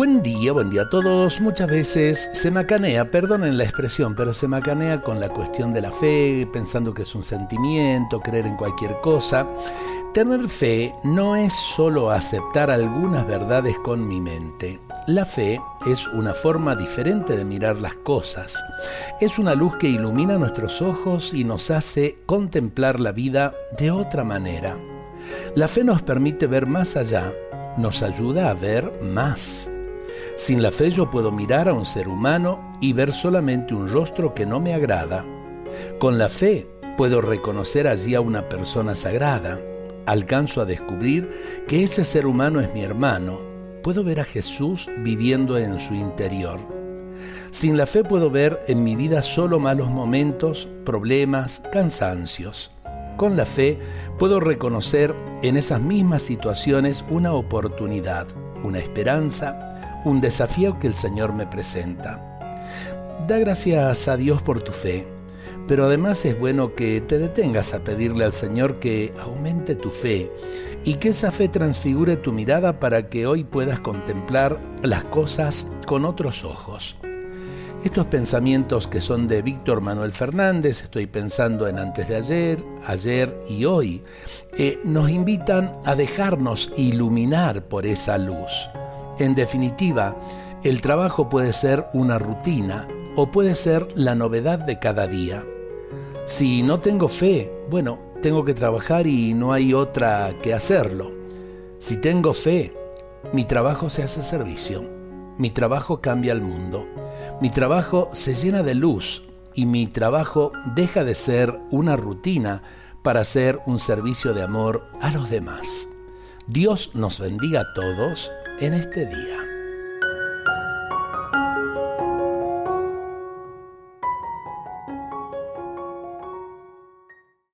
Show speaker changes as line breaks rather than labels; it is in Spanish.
Buen día, buen día a todos. Muchas veces se macanea, perdonen la expresión, pero se macanea con la cuestión de la fe, pensando que es un sentimiento, creer en cualquier cosa. Tener fe no es solo aceptar algunas verdades con mi mente. La fe es una forma diferente de mirar las cosas. Es una luz que ilumina nuestros ojos y nos hace contemplar la vida de otra manera. La fe nos permite ver más allá, nos ayuda a ver más. Sin la fe yo puedo mirar a un ser humano y ver solamente un rostro que no me agrada. Con la fe puedo reconocer allí a una persona sagrada. Alcanzo a descubrir que ese ser humano es mi hermano. Puedo ver a Jesús viviendo en su interior. Sin la fe puedo ver en mi vida solo malos momentos, problemas, cansancios. Con la fe puedo reconocer en esas mismas situaciones una oportunidad, una esperanza, un desafío que el Señor me presenta. Da gracias a Dios por tu fe, pero además es bueno que te detengas a pedirle al Señor que aumente tu fe y que esa fe transfigure tu mirada para que hoy puedas contemplar las cosas con otros ojos. Estos pensamientos que son de Víctor Manuel Fernández, estoy pensando en antes de ayer, ayer y hoy, eh, nos invitan a dejarnos iluminar por esa luz. En definitiva, el trabajo puede ser una rutina o puede ser la novedad de cada día. Si no tengo fe, bueno, tengo que trabajar y no hay otra que hacerlo. Si tengo fe, mi trabajo se hace servicio. Mi trabajo cambia el mundo. Mi trabajo se llena de luz y mi trabajo deja de ser una rutina para ser un servicio de amor a los demás. Dios nos bendiga a todos en este día.